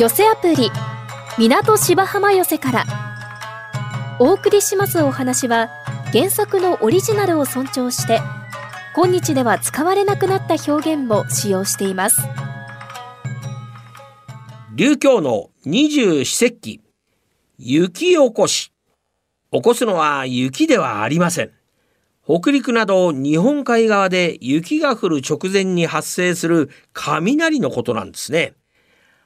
寄せアプリ港芝浜寄せから。お送りしますお話は原作のオリジナルを尊重して今日では使われなくなった表現も使用しています。琉教の二十四節気。雪起こし。起こすのは雪ではありません。北陸など日本海側で雪が降る直前に発生する雷のことなんですね。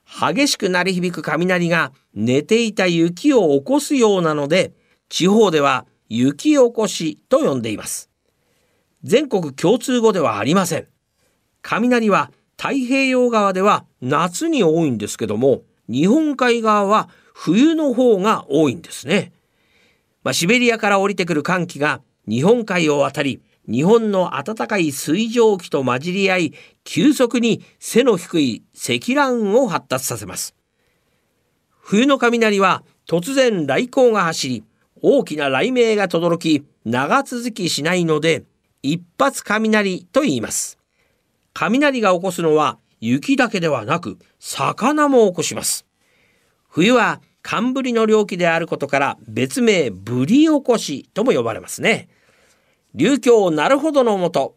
激しく鳴り響く雷が寝ていた雪を起こすようなので、地方では雪起こしと呼んでいます。全国共通語ではありません。雷は太平洋側では夏に多いんですけども、日本海側は冬の方が多いんですね。まあ、シベリアから降りてくる寒気が日本海を渡り日本の暖かい水蒸気と混じり合い急速に背の低い積乱雲を発達させます。冬の雷は突然雷光が走り大きな雷鳴が轟き長続きしないので一発雷と言います。雷が起こすのは雪だけではなく魚も起こします。冬は寒ぶりの領域であることから別名ぶり起こしとも呼ばれますね。流教なるほどのもと、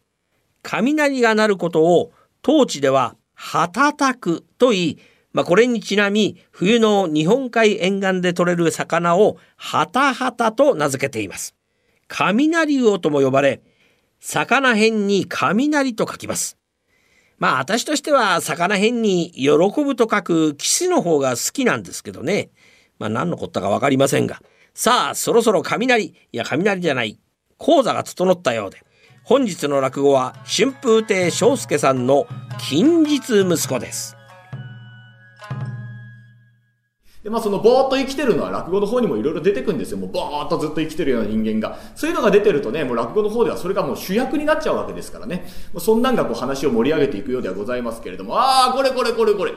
雷が鳴ることを当地でははたたくと言い、まあ、これにちなみ冬の日本海沿岸で取れる魚をはたはたと名付けています。雷魚とも呼ばれ、魚辺に雷と書きます。まあ私としては魚辺に喜ぶと書く騎士の方が好きなんですけどね。まあ何のこったか分かりませんが、さあそろそろ雷、いや雷じゃない、講座が整ったようで、本日の落語は春風亭昇介さんの近日息子です。で、まあそのぼーっと生きてるのは落語の方にもいろいろ出てくんですよ。もうぼーっとずっと生きてるような人間が。そういうのが出てるとね、もう落語の方ではそれがもう主役になっちゃうわけですからね。そんなんがこう話を盛り上げていくようではございますけれども、ああ、これこれこれこれ。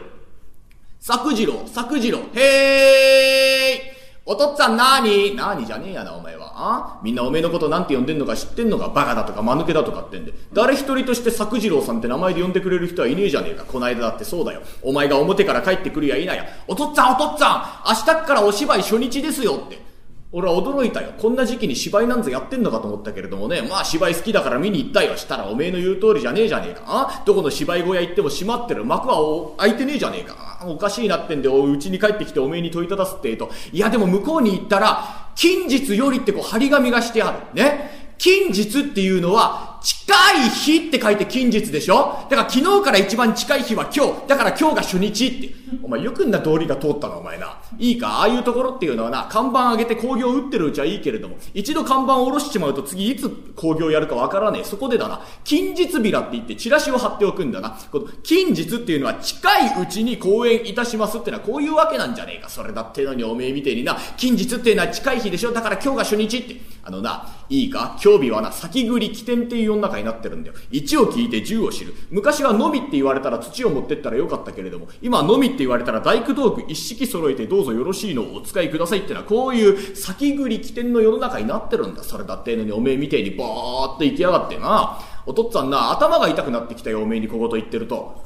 作次郎、作次郎、へーいおとっつぁんなーに？じゃねえやな、お前は。あ？みんなおめえのことなんて呼んでんのか知ってんのか？バカだとか間抜けだとかってんで。誰一人として作次郎さんって名前で呼んでくれる人はいねえじゃねえか。こないだだってそうだよ。お前が表から帰ってくるやいなや。お父っつぁんお父っつぁん明日からお芝居初日ですよって。俺は驚いたよ。こんな時期に芝居なんぞやってんのかと思ったけれどもね。まあ芝居好きだから見に行ったよ。したらおめえの言う通りじゃねえじゃねえか。どこの芝居小屋行っても閉まってる。幕は開いてねえじゃねえか。おかしいなってんで、うちに帰ってきておめえに問いただすってえと。いやでも向こうに行ったら、近日よりってこう張り紙がしてある。ね？近日っていうのは、近い日って書いて近日でしょ？だから昨日から一番近い日は今日。だから今日が初日って。お前よくんな通りが通ったのお前な。いいか？ああいうところっていうのはな、看板上げて工業打ってるうちはいいけれども、一度看板を下ろしちまうと次いつ工業やるかわからねえ。そこでだな、近日ビラって言ってチラシを貼っておくんだな。この近日っていうのは近いうちに公演いたしますってのはこういうわけなんじゃねえか。それだってのにおめえみてえにな、近日っていうのは近い日でしょ？だから今日が初日って。あのな、いいか？今日日はな、先繰り起点っていう世の中になってるんだよ。1を聞いて10を知る。昔はのみって言われたら土を持ってったらよかったけれども、今のみって言われたら大工道具一式揃えてどうぞよろしいのをお使いくださいってのはこういう先繰り起点の世の中になってるんだ。それだってのにおめえみてえにボーっと行きやがってな。お父っつぁんな、頭が痛くなってきたよ、おめえに小言言ってると。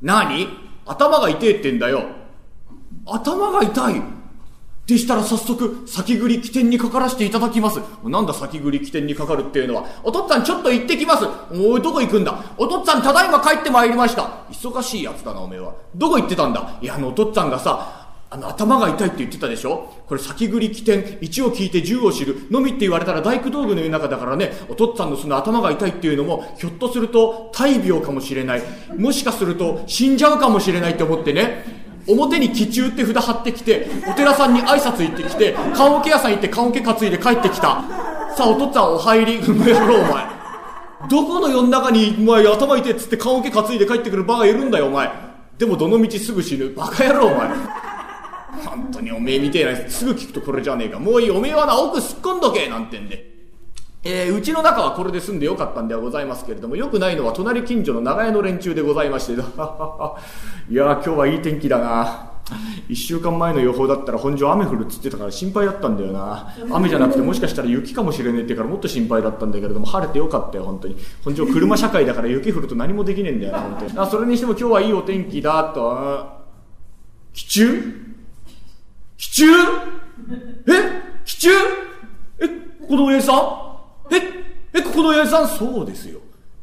何？頭が痛えってんだよ。頭が痛いでしたら早速、先繰り起点にかからしていただきます。なんだ先繰り起点にかかるっていうのは。お父っつぁんちょっと行ってきます。おい、どこ行くんだ？お父っつぁんただいま帰ってまいりました。忙しいやつだな、おめえは。どこ行ってたんだ？いや、あの、お父っつぁんがさ、あの、頭が痛いって言ってたでしょ？これ先繰り起点、1を聞いて10を知る、のみって言われたら大工道具の世の中だからね、お父っつぁんのその頭が痛いっていうのも、ひょっとすると大病かもしれない。もしかすると死んじゃうかもしれないって思ってね。表に気中って札貼ってきて、お寺さんに挨拶行ってきて、棺桶屋さん行って棺桶担いで帰ってきた。さあ、お父っつぁんお入り、うめえろ、お前。どこの世の中に、お前頭痛いっつって棺桶担いで帰ってくるバカいるんだよ、お前。でもどの道すぐ死ぬ？バカ野郎、お前。本当におめえみてえな、すぐ聞くとこれじゃねえか。もういい、おめえはな、奥すっ込んどけ、なんてんで。えー、うちの中はこれで済んでよかったんではございますけれども、よくないのは隣近所の長屋の連中でございまして、いやー今日はいい天気だな。一週間前の予報だったら本庄雨降るっつってたから心配だったんだよな。雨じゃなくてもしかしたら雪かもしれねえってからもっと心配だったんだけれども、晴れてよかったよ、本当に。本庄車社会だから雪降ると何もできねえんだよな、本当に。あそれにしても今日はいいお天気だと。気中？気中？え？気中？え、この親父さん？え、え、ここの親父さんそうですよ。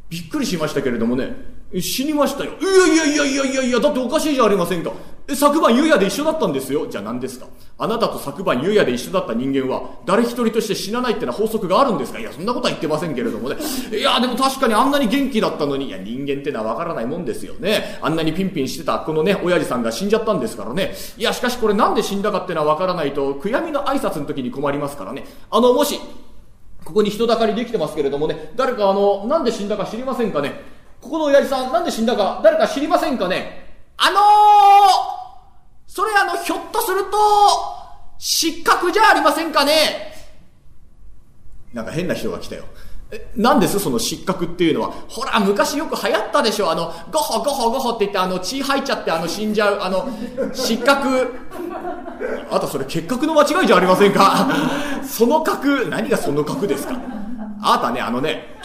びっくりしましたけれどもね、死にましたよ。いやいやいやいやいやいや、だっておかしいじゃありませんか。昨晩夕夜で一緒だったんですよ。じゃあ何ですかあなたと昨晩夕夜で一緒だった人間は、誰一人として死なないってのは法則があるんですかいや、そんなことは言ってませんけれどもね。いや、でも確かにあんなに元気だったのに、いや、人間ってのはわからないもんですよね。あんなにピンピンしてたこのね、親父さんが死んじゃったんですからね。いや、しかしこれなんで死んだかってのはわからないと、悔やみの挨拶の時に困りますからね。あの、もし、ここに人だかりできてますけれどもね、誰かあの、なんで死んだか知りませんかね。ここの親父さん、なんで死んだか、誰か知りませんかね。あのー、それあの、ひょっとすると、失格じゃありませんかね。なんか変な人が来たよ。え、なんです？その失格っていうのは。ほら、昔よく流行ったでしょあの、ゴホゴホゴホって言って、あの、血吐いちゃって、あの、死んじゃう、あの、失格。あとそれ結核の間違いじゃありませんか？その格、何がその格ですか？あなたね、あのね、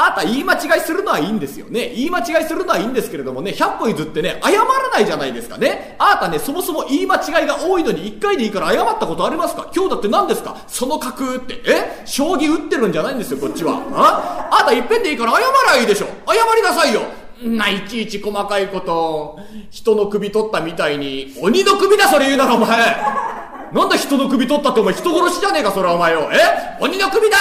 あなた言い間違いするのはいいんですよね。言い間違いするのはいいんですけれどもね、100歩譲ってね、謝らないじゃないですかね。あなたね、そもそも言い間違いが多いのに1回でいいから謝ったことありますか？今日だって何ですか？その格って。え？将棋打ってるんじゃないんですよ、こっちは。あ？あなたいっぺんでいいから謝らいいでしょ。謝りなさいよ。な、いちいち細かいこと、人の首取ったみたいに、鬼の首だそれ言うならお前なんだ人の首取ったってお前人殺しじゃねえかそれはお前よ。え？鬼の首だ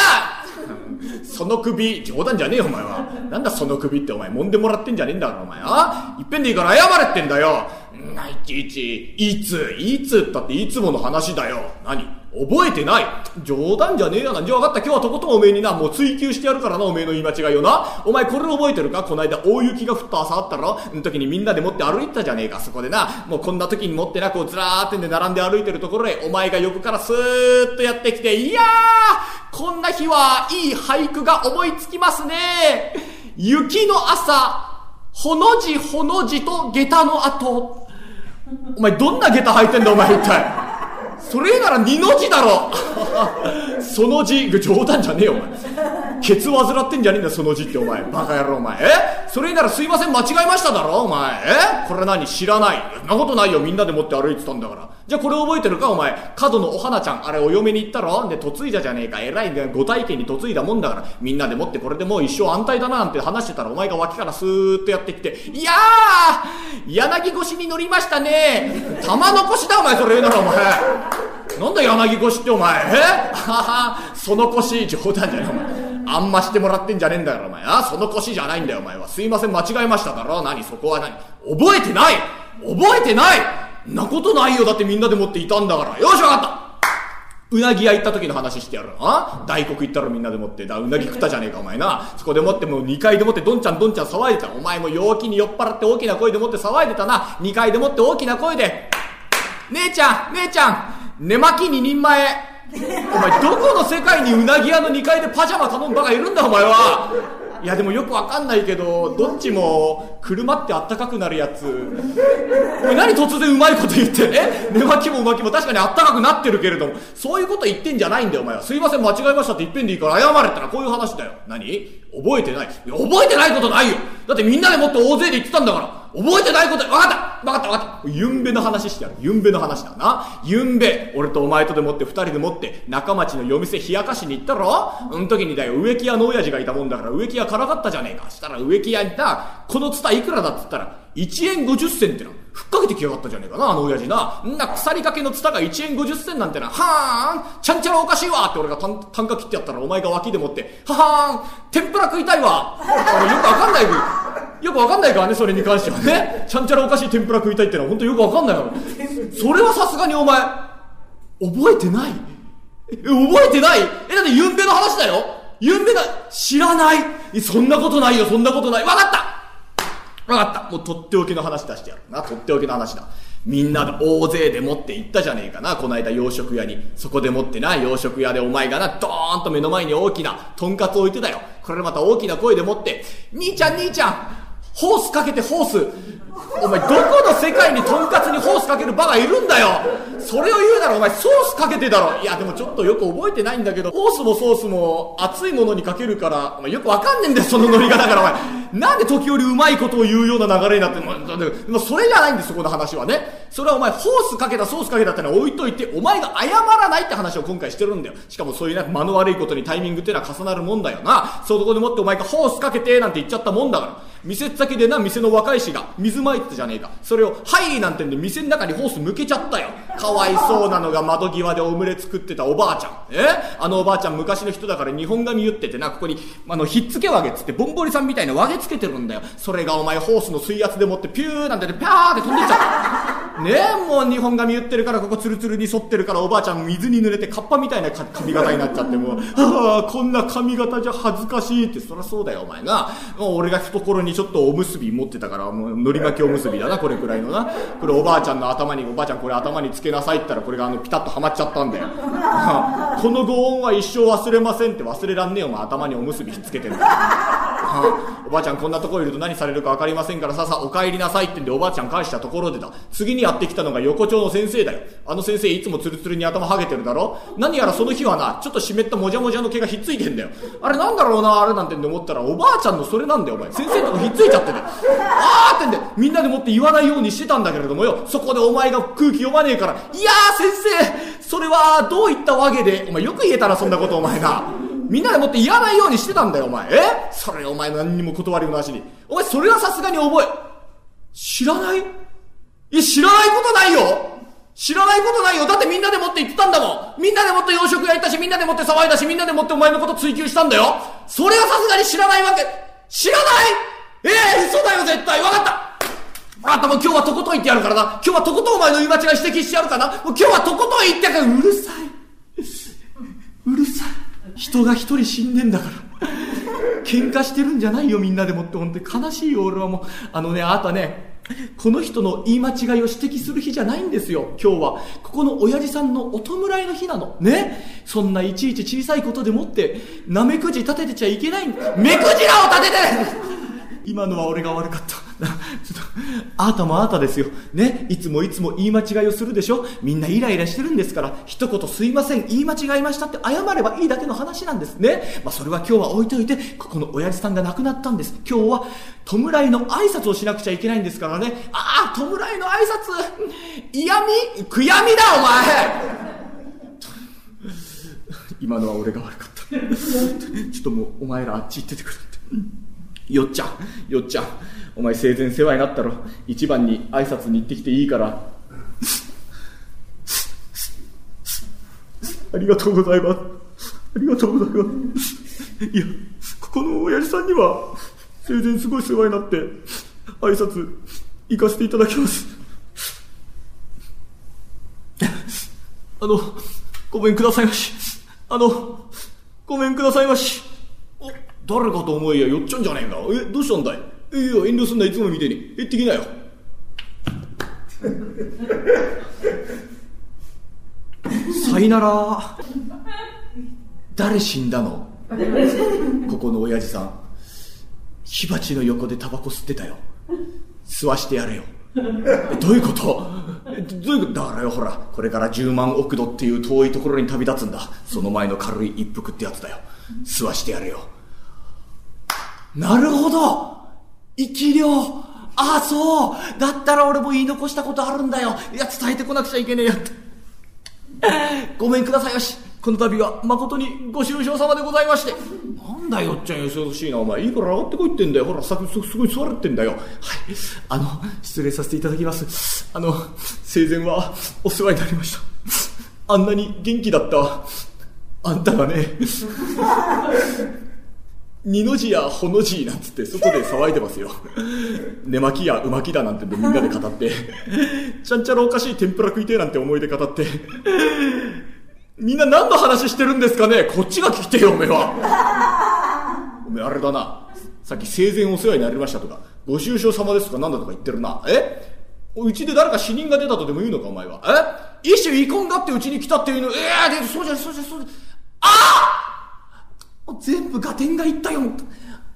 その首、冗談じゃねえよ、お前は。なんだその首ってお前、揉んでもらってんじゃねえんだから、お前。あいっぺんでいいから謝れってんだよ。な、いちいち、いつ、いつったっていつもの話だよ。何？覚えてない冗談じゃねえよな。じゃあ分かった。今日はとことんおめえにな、もう追求してやるからな、おめえの言い間違いよな。お前これ覚えてるか？この間大雪が降った朝あったろの時にみんなで持って歩いてたじゃねえか、そこでな。もうこんな時に持ってな、こうずらーってんで並んで歩いてるところへ、お前が横からスーッとやってきて、いやーこんな日はいい俳句が思いつきますね。雪の朝、ほの字ほの字と下駄の後。お前どんな下駄履いてんだお前一体？それなら二の字だろ その字、冗談じゃねえよ、お前。ケツ患ってんじゃねえんだ、その字って、お前。バカ野郎、お前。え？それならすいません、間違えましただろ、お前。え？これ何知らない。そんなことないよ、みんなで持って歩いてたんだから。じゃあこれ覚えてるか、お前。角のお花ちゃん、あれお嫁に行ったろ？で、嫁いだじゃねえか。偉いねご体験に嫁いだもんだから。みんなで持ってこれでもう一生安泰だな、なんて話してたら、お前が脇からスーッとやってきて、いやー柳越しに乗りましたね。玉残しだ、お前、それ言うなら、お前。なんだ柳越しってお前。え？はは、その腰、冗談じゃねえ、お前。あんましてもらってんじゃねえんだから、お前。あその腰じゃないんだよ、お前は。すいません、間違えましただろ。何、そこは何？覚えてない覚えてないなことないよ。だってみんなで持っていたんだから。よし、わかったうなぎ屋行った時の話してやる。あ？大黒行ったらみんなでもって、だ、うなぎ食ったじゃねえか、お前な。そこでもってもう2階でもってどんちゃんどんちゃん騒いでた。お前も陽気に酔っ払って大きな声でもって騒いでたな。2階でもって大きな声で。姉ちゃん、姉ちゃん、寝巻き2人前。お前どこの世界にうなぎ屋の2階でパジャマ頼むバカいるんだお前は。いやでもよくわかんないけどどっちも車ってあったかくなるやつ。お何突然うまいこと言ってえ？寝巻きもうまきも確かにあったかくなってるけれども。そういうこと言ってんじゃないんだよお前は。すいません間違えましたって言ってんでいいから謝れったらこういう話だよ。何？覚えてない。いや覚えてないことないよ。だってみんなでもっと大勢で言ってたんだから。覚えてないこと分かった分かった分かったゆんべの話してやる。ゆんべの話だな。ゆんべ、俺とお前とでもって二人でもって中町の夜店冷やかしに行ったろ？うん時にだよ、植木屋の親父がいたもんだから植木屋からかったじゃねえか。したら植木屋にさ、このツタいくらだっつったら、1円50銭っての。ふっかけてきやがったじゃねえかな、あの親父な。んな鎖掛けのツタが1円50銭なんてな、はーん、ちゃんちゃらおかしいわって俺が単価切ってやったらお前が脇でもって、ははーん、天ぷら食いたいわ。よくわかんないよくわかんないからね、それに関してはね。ちゃんちゃらおかしい天ぷら食いたいってのは本当よくわかんないから。それはさすがにお前、覚えてない？え、覚えてない？え、だってゆんべの話だよゆんべだ、知らない？そんなことないよ、そんなことない。わかったわかった。もうとっておきの話出してやる。な、とっておきの話だ。みんなで大勢で持って行ったじゃねえかな、この間洋食屋に。そこでもってな、洋食屋でお前がな、ドーンと目の前に大きなとんかつ置いてたよ。これまた大きな声でもって、兄ちゃん兄ちゃんホースかけてホースお前どこの世界にとんかつにホースかけるバカいるんだよそれを言うならお前ソースかけてだろいやでもちょっとよく覚えてないんだけどホースもソースも熱いものにかけるからお前よくわかんねえんだよそのノリがだからお前なんで時折うまいことを言うような流れになってもう、もそれじゃないんです、そこの話はね。それはお前、ホースかけたソースかけたってのは置いといて、お前が謝らないって話を今回してるんだよ。しかもそういうね、間の悪いことにタイミングっていうのは重なるもんだよな。そこでもってお前がホースかけて、なんて言っちゃったもんだから。店先でな、店の若い衆が水まいてたじゃねえか。それを、はいなんてんで店の中にホース向けちゃったよ。かわいそうなのが窓際でオムレ作ってたおばあちゃん。え？あのおばあちゃん昔の人だから日本髪言っててな、ここに、あの、ひっつけわげっつって、ぼんぼりさんみたいなわげつけてるんだよ。それがお前ホースの水圧でもってピューなんてで、ピャーって飛んでっちゃった。ね？え、もう日本髪言ってるから、ここツルツルに沿ってるから、おばあちゃん水に濡れてカッパみたいな髪型になっちゃって、もう、はあ、こんな髪型じゃ恥ずかしいって、そりゃそうだよ、お前な。もう俺が懐にちょっとおむすび持ってたから、もう、のり巻きおむすびだな、これくらいのな。これおばあちゃんの頭に、おばあちゃんこれ頭につけなさいって言ったら、これがあの、ピタッとはまっちゃったんで。このご恩は一生忘れませんって忘れらんねえよ、お前頭におむすびひっつけてんだよ。おばあちゃんこんなとこいると何されるか分かりませんからささお帰りなさいってんでおばあちゃん返したところでだ。次にやってきたのが横丁の先生だよ。あの先生いつもツルツルに頭はげてるだろ。何やらその日はなちょっと湿ったもじゃもじゃの毛がひっついてんだよ。あれなんだろうなあれなんてんで思ったらおばあちゃんのそれなんだよお前。先生のとこひっついちゃってて。あーってんでみんなでもって言わないようにしてたんだけれどもよ。そこでお前が空気読まねえからいやー先生それはどういったわけでお前よく言えたなそんなことお前がみんなでもって言わないようにしてたんだよ、お前。え？それお前何にも断りもなしに。お前それはさすがに覚え。知らない？いや、知らないことないよ。知らないことないよ。だってみんなでもって言ってたんだもん。みんなでもって洋食屋行ったし、みんなでもって騒いだし、みんなでもってお前のこと追求したんだよ。それはさすがに知らないわけ。知らない？ええー、嘘だよ絶対。わかった。あんたもう今日はとことん言ってやるからな。今日はとことんお前の言い間違い指摘してやるからな。もう今日はとことん言ってやるから。うるさい。うるさい。人が一人死んでんだから。喧嘩してるんじゃないよみんなでもって本当に悲しいよ俺はも。うあのねあなたねこの人の言い間違いを指摘する日じゃないんですよ今日は。ここの親父さんのお弔いの日なの。ね？そんないちいち小さいことでもってなめくじ立ててちゃいけない。めくじらを立てて！今のは俺が悪かった。ちょっと、あなたもあなたですよ。ね？いつもいつも言い間違いをするでしょ？みんなイライラしてるんですから、一言すいません、言い間違いましたって謝ればいいだけの話なんですね？まあそれは今日は置いといて、ここの親父さんが亡くなったんです。今日は、弔いの挨拶をしなくちゃいけないんですからね。ああ、弔いの挨拶、嫌み悔やみだ、お前 今のは俺が悪かった。ちょっともう、お前らあっち行っててくれって。よっちゃん、よっちゃん、お前生前世話になったろ。一番に挨拶に行ってきていいから。ありがとうございます。ありがとうございます。いや、ここの親父さんには、生前すごい世話になって、挨拶行かせていただきます。あの、ごめんくださいまし。あの、ごめんくださいまし。誰かと思いやよっちゃうんじゃねえかえどうしたんだい？いや遠慮すんないつもみてに。行ってきなよ。さいなら。誰死んだの？ここの親父さん。火鉢の横でタバコ吸ってたよ。吸わしてやれよ。どういうこと？どういうこと？だからよほら。これから10万億度っていう遠いところに旅立つんだ。その前の軽い一服ってやつだよ。吸わしてやれよ。なるほど生き量ああ、そうだったら俺も言い残したことあるんだよいや、伝えてこなくちゃいけねえよって。ごめんくださいよし。この度は誠にご愁傷様でございまして。なんだよっちゃんよそよそしいな、お前。いいから上がってこいってんだよ。ほら、さすすごい座れってんだよ。はい。あの、失礼させていただきます。あの、生前はお世話になりました。あんなに元気だったあんたがね、二の字やほの字なんつって外で騒いでますよ。寝巻きやうまきだなんてみんなで語って、ちゃんちゃらおかしい天ぷら食いてえなんて思い出語って、みんな何の話してるんですかね？こっちが聞きてえよ、おめえは。おめえあれだな。さっき生前お世話になりましたとか、ご愁傷様ですとかなんだとか言ってるな。え？うちで誰か死人が出たとでも言うのか、お前は？え？一種遺恨がってうちに来たっていうの、ええー、そうじゃそうじゃそうじゃ。ああ全部合点がいったよ。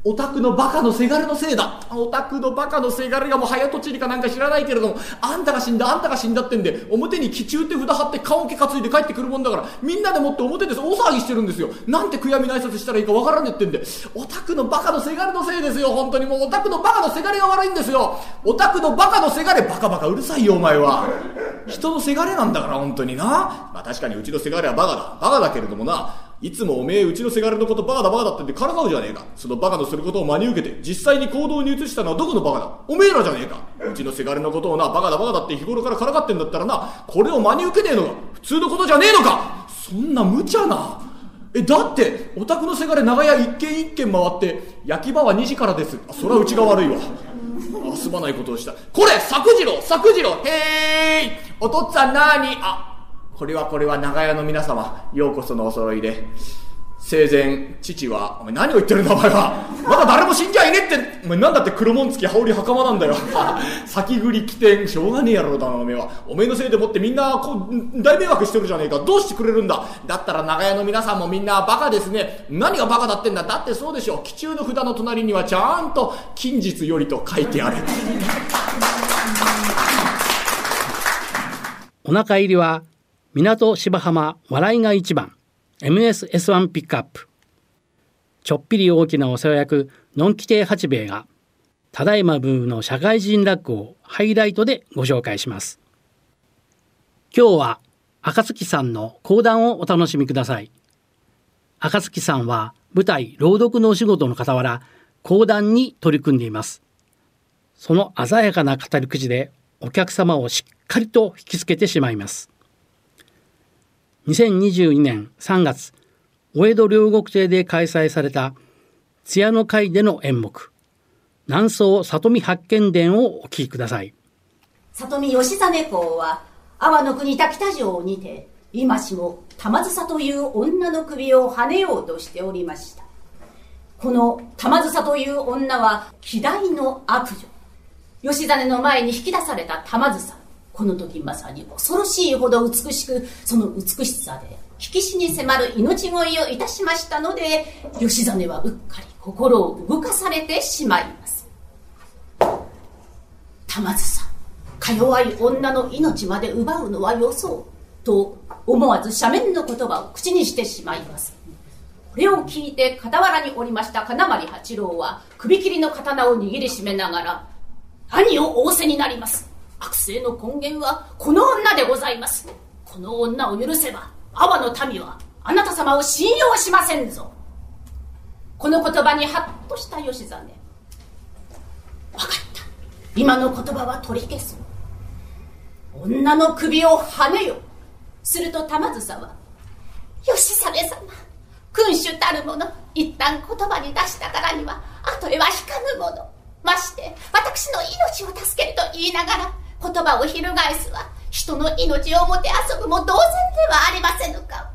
オタクのバカのせがれのせいだ。オタクのバカのせがれがもう早とちりかなんか知らないけれども、あんたが死んだ、あんたが死んだってんで、表に気中って札貼って顔毛担いで帰ってくるもんだから、みんなでもって表で大騒ぎしてるんですよ。なんて悔やみの挨拶したらいいかわからねえってんで、オタクのバカのせがれのせいですよ、本当にもうオタクのバカのせがれが悪いんですよ。オタクのバカのせがれ、バカバカうるさいよ、お前は。人のせがれなんだから、本当にな。まあ確かにうちのせがれはバカだ。バカだけれどもな、いつもおめえうちのせがれのことバカだバカだって言ってからかうじゃねえか。そのバカのすることを真に受けて、実際に行動に移したのはどこのバカだ？おめえらじゃねえか。うちのせがれのことをな、バカだバカだって日頃からからかってんだったらな、これを真に受けねえのが普通のことじゃねえのかそんな無茶な。え、だって、お宅のせがれ長屋一軒一軒回って、焼き場は2時からです。あ、それはうちが悪いわ。あ、すまないことをした。これ作次郎作次郎へーいお父っつぁんなにあ、これはこれは長屋の皆様、ようこそのお揃いで。生前、父は、お前何を言ってるんだお前は。まだ誰も死んじゃいねって、お前なんだって黒紋付き羽織袴なんだよ。先繰り起点、しょうがねえやろだな、おめえは。おめえのせいでもってみんな、こう、大迷惑してるじゃねえか。どうしてくれるんだだったら長屋の皆さんもみんなバカですね。何がバカだってんだだってそうでしょう。気中の札の隣にはちゃんと、近日よりと書いてある。お腹入りは港芝浜笑いが一番。MSS1 ピックアップちょっぴり大きなお世話役のんき亭八兵衛がただいまブームの社会人落語をハイライトでご紹介します。今日は赤月さんの講談をお楽しみください。赤月さんは舞台朗読のお仕事の傍ら講談に取り組んでいます。その鮮やかな語り口でお客様をしっかりと引きつけてしまいます。2022年3月、お江戸両国亭で開催された津屋の会での演目、南宋里見八犬伝をお聞きください。里見義実公は、阿波の国滝田城にて、今しも玉梓という女の首をはねようとしておりました。この玉梓という女は、希代の悪女。義実の前に引き出された玉梓。この時まさに恐ろしいほど美しく、その美しさで、引き死に迫る命乞いをいたしましたので、吉実はうっかり心を動かされてしまいます。玉津さん、か弱い女の命まで奪うのはよそう、と思わず斜面の言葉を口にしてしまいます。これを聞いて傍らにおりました金丸八郎は首切りの刀を握りしめながら何を仰せになります？悪性の根源はこの女でございます。この女を許せば、阿波の民はあなた様を信用しませんぞ。この言葉にハッとした吉実。わかった。今の言葉は取り消す。女の首をはねよ。すると玉梓は、吉実様、君主たる者、一旦言葉に出したからには、後へは引かぬもの。まして、私の命を助けると言いながら、言葉を翻すは人の命をもてあそぶも同然ではありませぬか。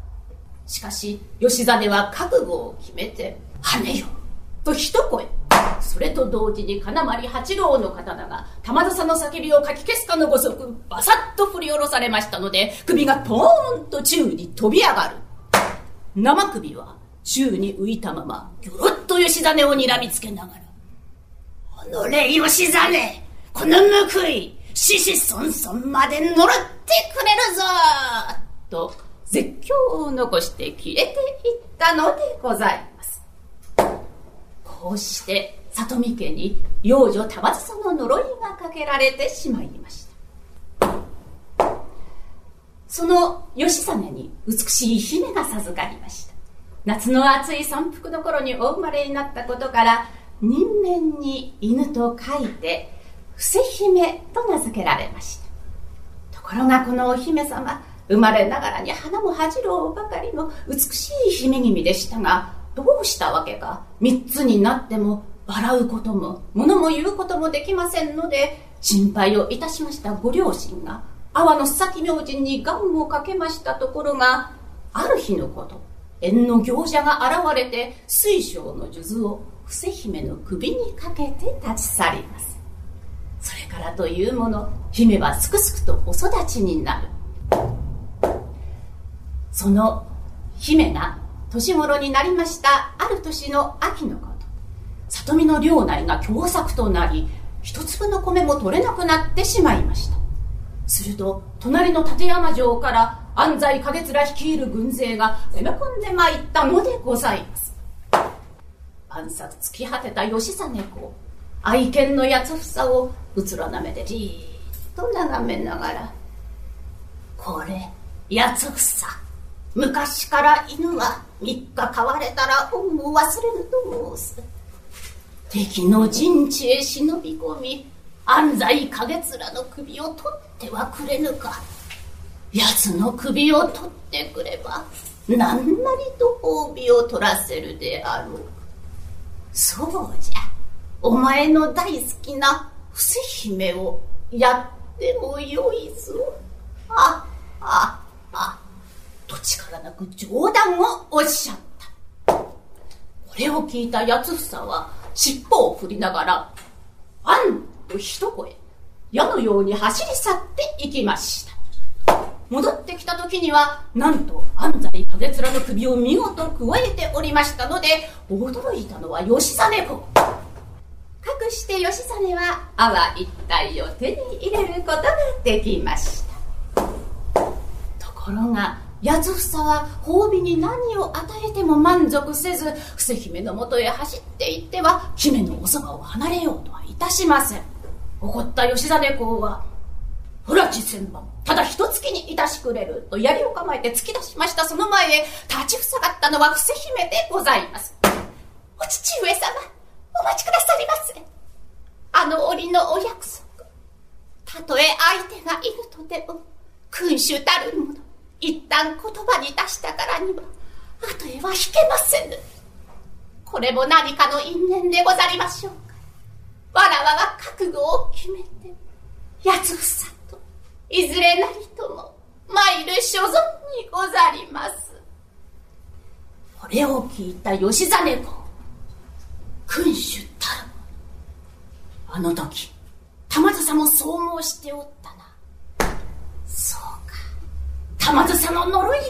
しかし、吉実は覚悟を決めて、跳ねよと一声。それと同時に金丸八郎の刀が玉梓の叫びをかき消すかのごとくバサッと振り下ろされましたので首がポーンと宙に飛び上がる生首は宙に浮いたままぎょろっと吉実を睨みつけながら「おのれ吉実この報い獅子孫孫まで呪ってくれるぞと絶叫を残して消えていったのでございます。こうして里見家に幼女玉梓の呪いがかけられてしまいました。その義実に美しい姫が授かりました。夏の暑い山腹の頃にお生まれになったことから、人面に犬と書いて、伏姫と名付けられました。ところがこのお姫様生まれながらに花も恥じろうばかりの美しい姫君でしたがどうしたわけか。三つになっても笑うことも物も言うこともできませんので心配をいたしました。ご両親が阿波の須崎明神に願をかけましたところがある日のこと縁の行者が現れて水晶の数珠を伏姫の首にかけて立ち去ります。それからというもの姫はすくすくとお育ちになる。その姫が年頃になりましたある年の秋のこと。里見の領内が凶作となり一粒の米も取れなくなってしまいました。すると隣の立山城から安西景面率いる軍勢が攻め込んでまいったのでございます。暗殺突き果てた義実公愛犬の八房をうつろな目でじっと眺めながらこれ八房。昔から犬は三日飼われたら恩を忘れぬと申す。敵の陣地へ忍び込み安西景面の首を取ってはくれぬか。奴の首を取ってくれば何なりと褒美を取らせるであろう。そうじゃ。お前の大好きな伏姫をやってもよいぞ。あああどちからなく冗談をおっしゃった。これを聞いた八房は尻尾を振りながら「あん!」と一声矢のように走り去っていきました。戻ってきた時にはなんと安西景面の首を見事くわえておりましたので驚いたのは義実公。かくして義実は阿波一帯を手に入れることができました。ところが八房は褒美に何を与えても満足せず伏姫のもとへ走っていっては姫のおそばを離れようとはいたしません。怒った義実公は「ほら千千番ただ一月にいたしくれる」と槍を構えて突き出しました。その前へ立ちふさがったのは伏姫でございます。お父上様お待ちくださりませあの折のお約束たとえ相手がいるとでも君主たるもの。一旦言葉に出したからには後へは引けませぬ。これも何かの因縁でござりましょうかわらわは覚悟を決めて八つ房といずれなりとも参る所存にござります。これを聞いた義実公君主たるあの時玉梓もそう申しておったなそうか玉梓の呪いか。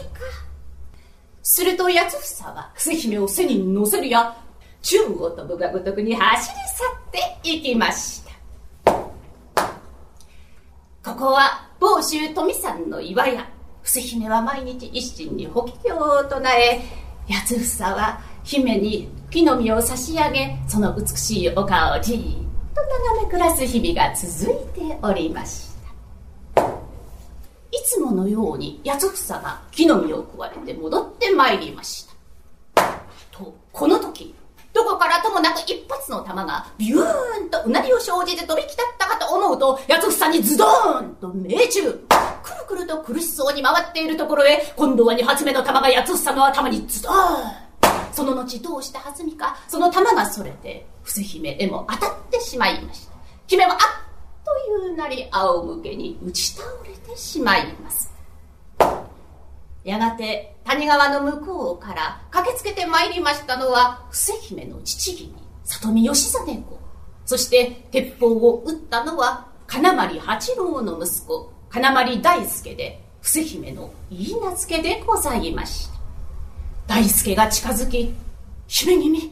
すると八房は伏姫を背に乗せるや、宙を飛ぶがごとくに走り去っていきました。ここは房州富山の岩屋。伏姫は毎日一心に法華経を唱え、八房は姫に木の実を差し上げ、その美しいお顔をじーっと眺め暮らす日々が続いておりました。いつものように八房が木の実を食われて戻ってまいりました。と、この時、どこからともなく一発の弾がビューンとうなりを生じて飛び来たったかと思うと、八房にズドーンと命中。くるくると苦しそうに回っているところへ、今度は二発目の弾が八房の頭にズドーン。その後どうしたはずみか、その弾がそれて、伏姫へも当たってしまいました。姫はあっというなり仰向けに打ち倒れてしまいます。やがて谷川の向こうから駆けつけてまいりましたのは伏姫の父君里見義実公そして鉄砲を撃ったのは金丸八郎の息子金丸大輔で伏姫の言い名付けでございました。大輔が近づき姫君申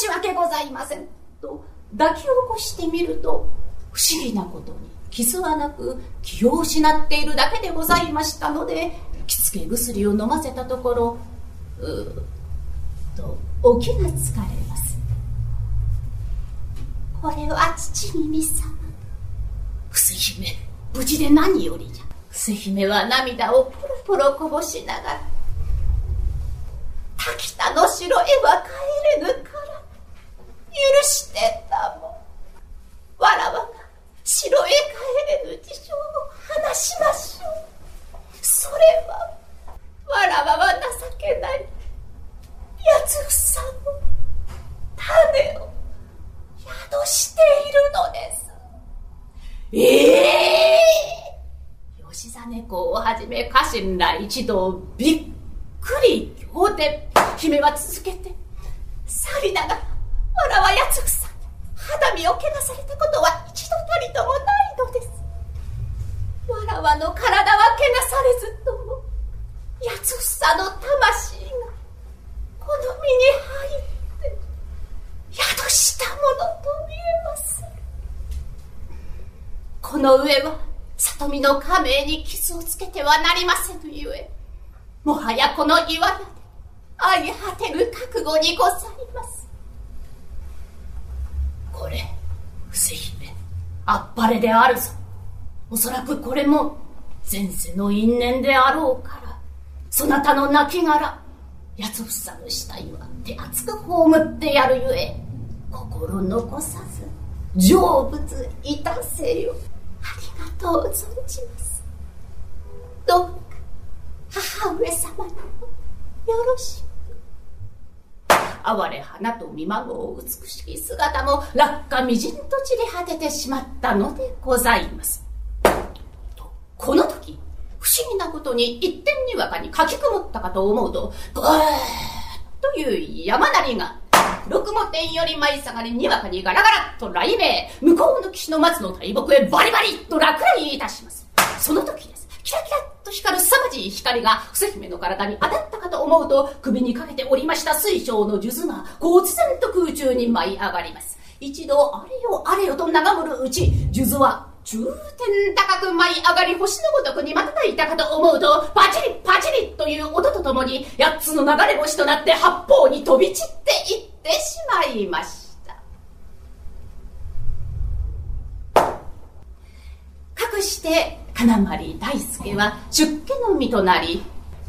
し訳ございません。と抱き起こしてみると不思議なことに傷はなく気を失っているだけでございましたので着付け薬を飲ませたところうーっと起きがつかれます。これは父君様。伏姫無事で何よりじゃ。伏姫は涙をポロポロこぼしながらの城へは帰れぬから。許してたも。わらわが城へ帰れぬ事情を話しましょう。それはわらわは情けない。八房の種を宿しているのです。ええー、吉実公をはじめ家臣ら一同びっくり仰天。姫は続けて。サリナが笑わやつくさ肌身をけなされたことは一度たりともないのです。わらわの体はけなされずともやつくさの魂がこの身に入って宿したものと見えます。この上は里見の家名に傷をつけてはなりませぬゆえもはやこの岩屋で相果てる覚悟にございます。これ伏姫あっぱれであるぞ。おそらくこれも前世の因縁であろうからそなたの亡骸八つ房の死体は手厚く葬ってやるゆえ心残さず成仏いたせよ。ありがとう存じます。どうか母上様にもよろしく。哀れ花と見まごう美しき姿も落下みじんと散り果ててしまったのでございます。とこの時不思議なことに一点にわかに書き曇ったかと思うとぐーっという山なりが六も天より舞い下がりにわかにガラガラっと雷鳴向こうの岸の松の大木へバリバリと落雷いたします。その時です。キラキラと光る凄まじい光が伏姫の体に当たったかと思うと首にかけておりました水晶の数珠が忽然と空中に舞い上がります。一度あれよあれよと眺むるうち数珠は中天高く舞い上がり星のごとくに瞬いたかと思うとパチリパチリという音とともに八つの流れ星となって八方に飛び散っていってしまいました。かくして金丸大輔は出家の身となり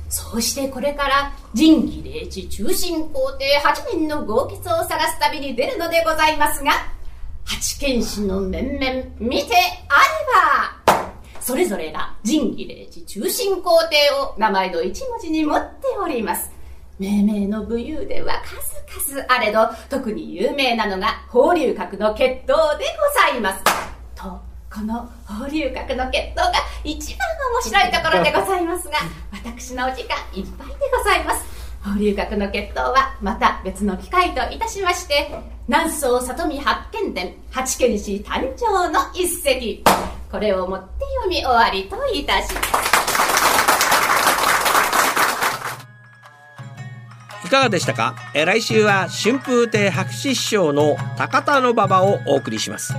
そうしてこれから仁義礼智中心皇帝8人の豪傑を探す旅に出るのでございますが八剣士の面々見てあればそれぞれが仁義礼智中心皇帝を名前の一文字に持っております。命名の武勇伝は数々あれど特に有名なのが法隆閣の決闘でございます。とこの法隆閣の決闘が一番面白いところでございますが私のお時間いっぱいでございます。法隆閣の決闘はまた別の機会といたしまして南宋里見八犬伝八犬士誕生の一席。これをもって読み終わりといたします。いかがでしたか？え来週は春風亭白紙師匠の高田の馬場をお送りします。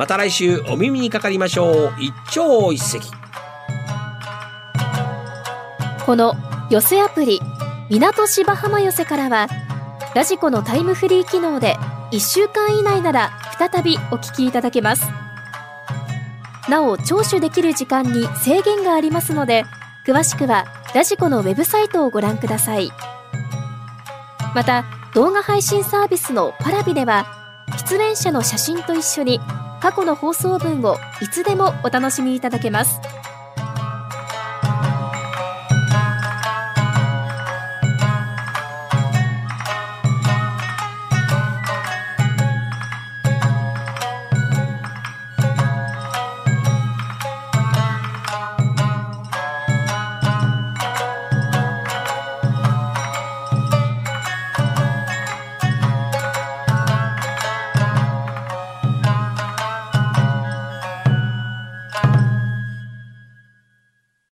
また来週お耳にかかりましょう。一朝一夕。この寄せアプリ港芝浜寄せからはラジコのタイムフリー機能で1週間以内なら再びお聞きいただけます。なお聴取できる時間に制限がありますので詳しくはラジコのウェブサイトをご覧ください。また動画配信サービスのパラビでは出演者の写真と一緒に過去の放送分をいつでもお楽しみいただけます。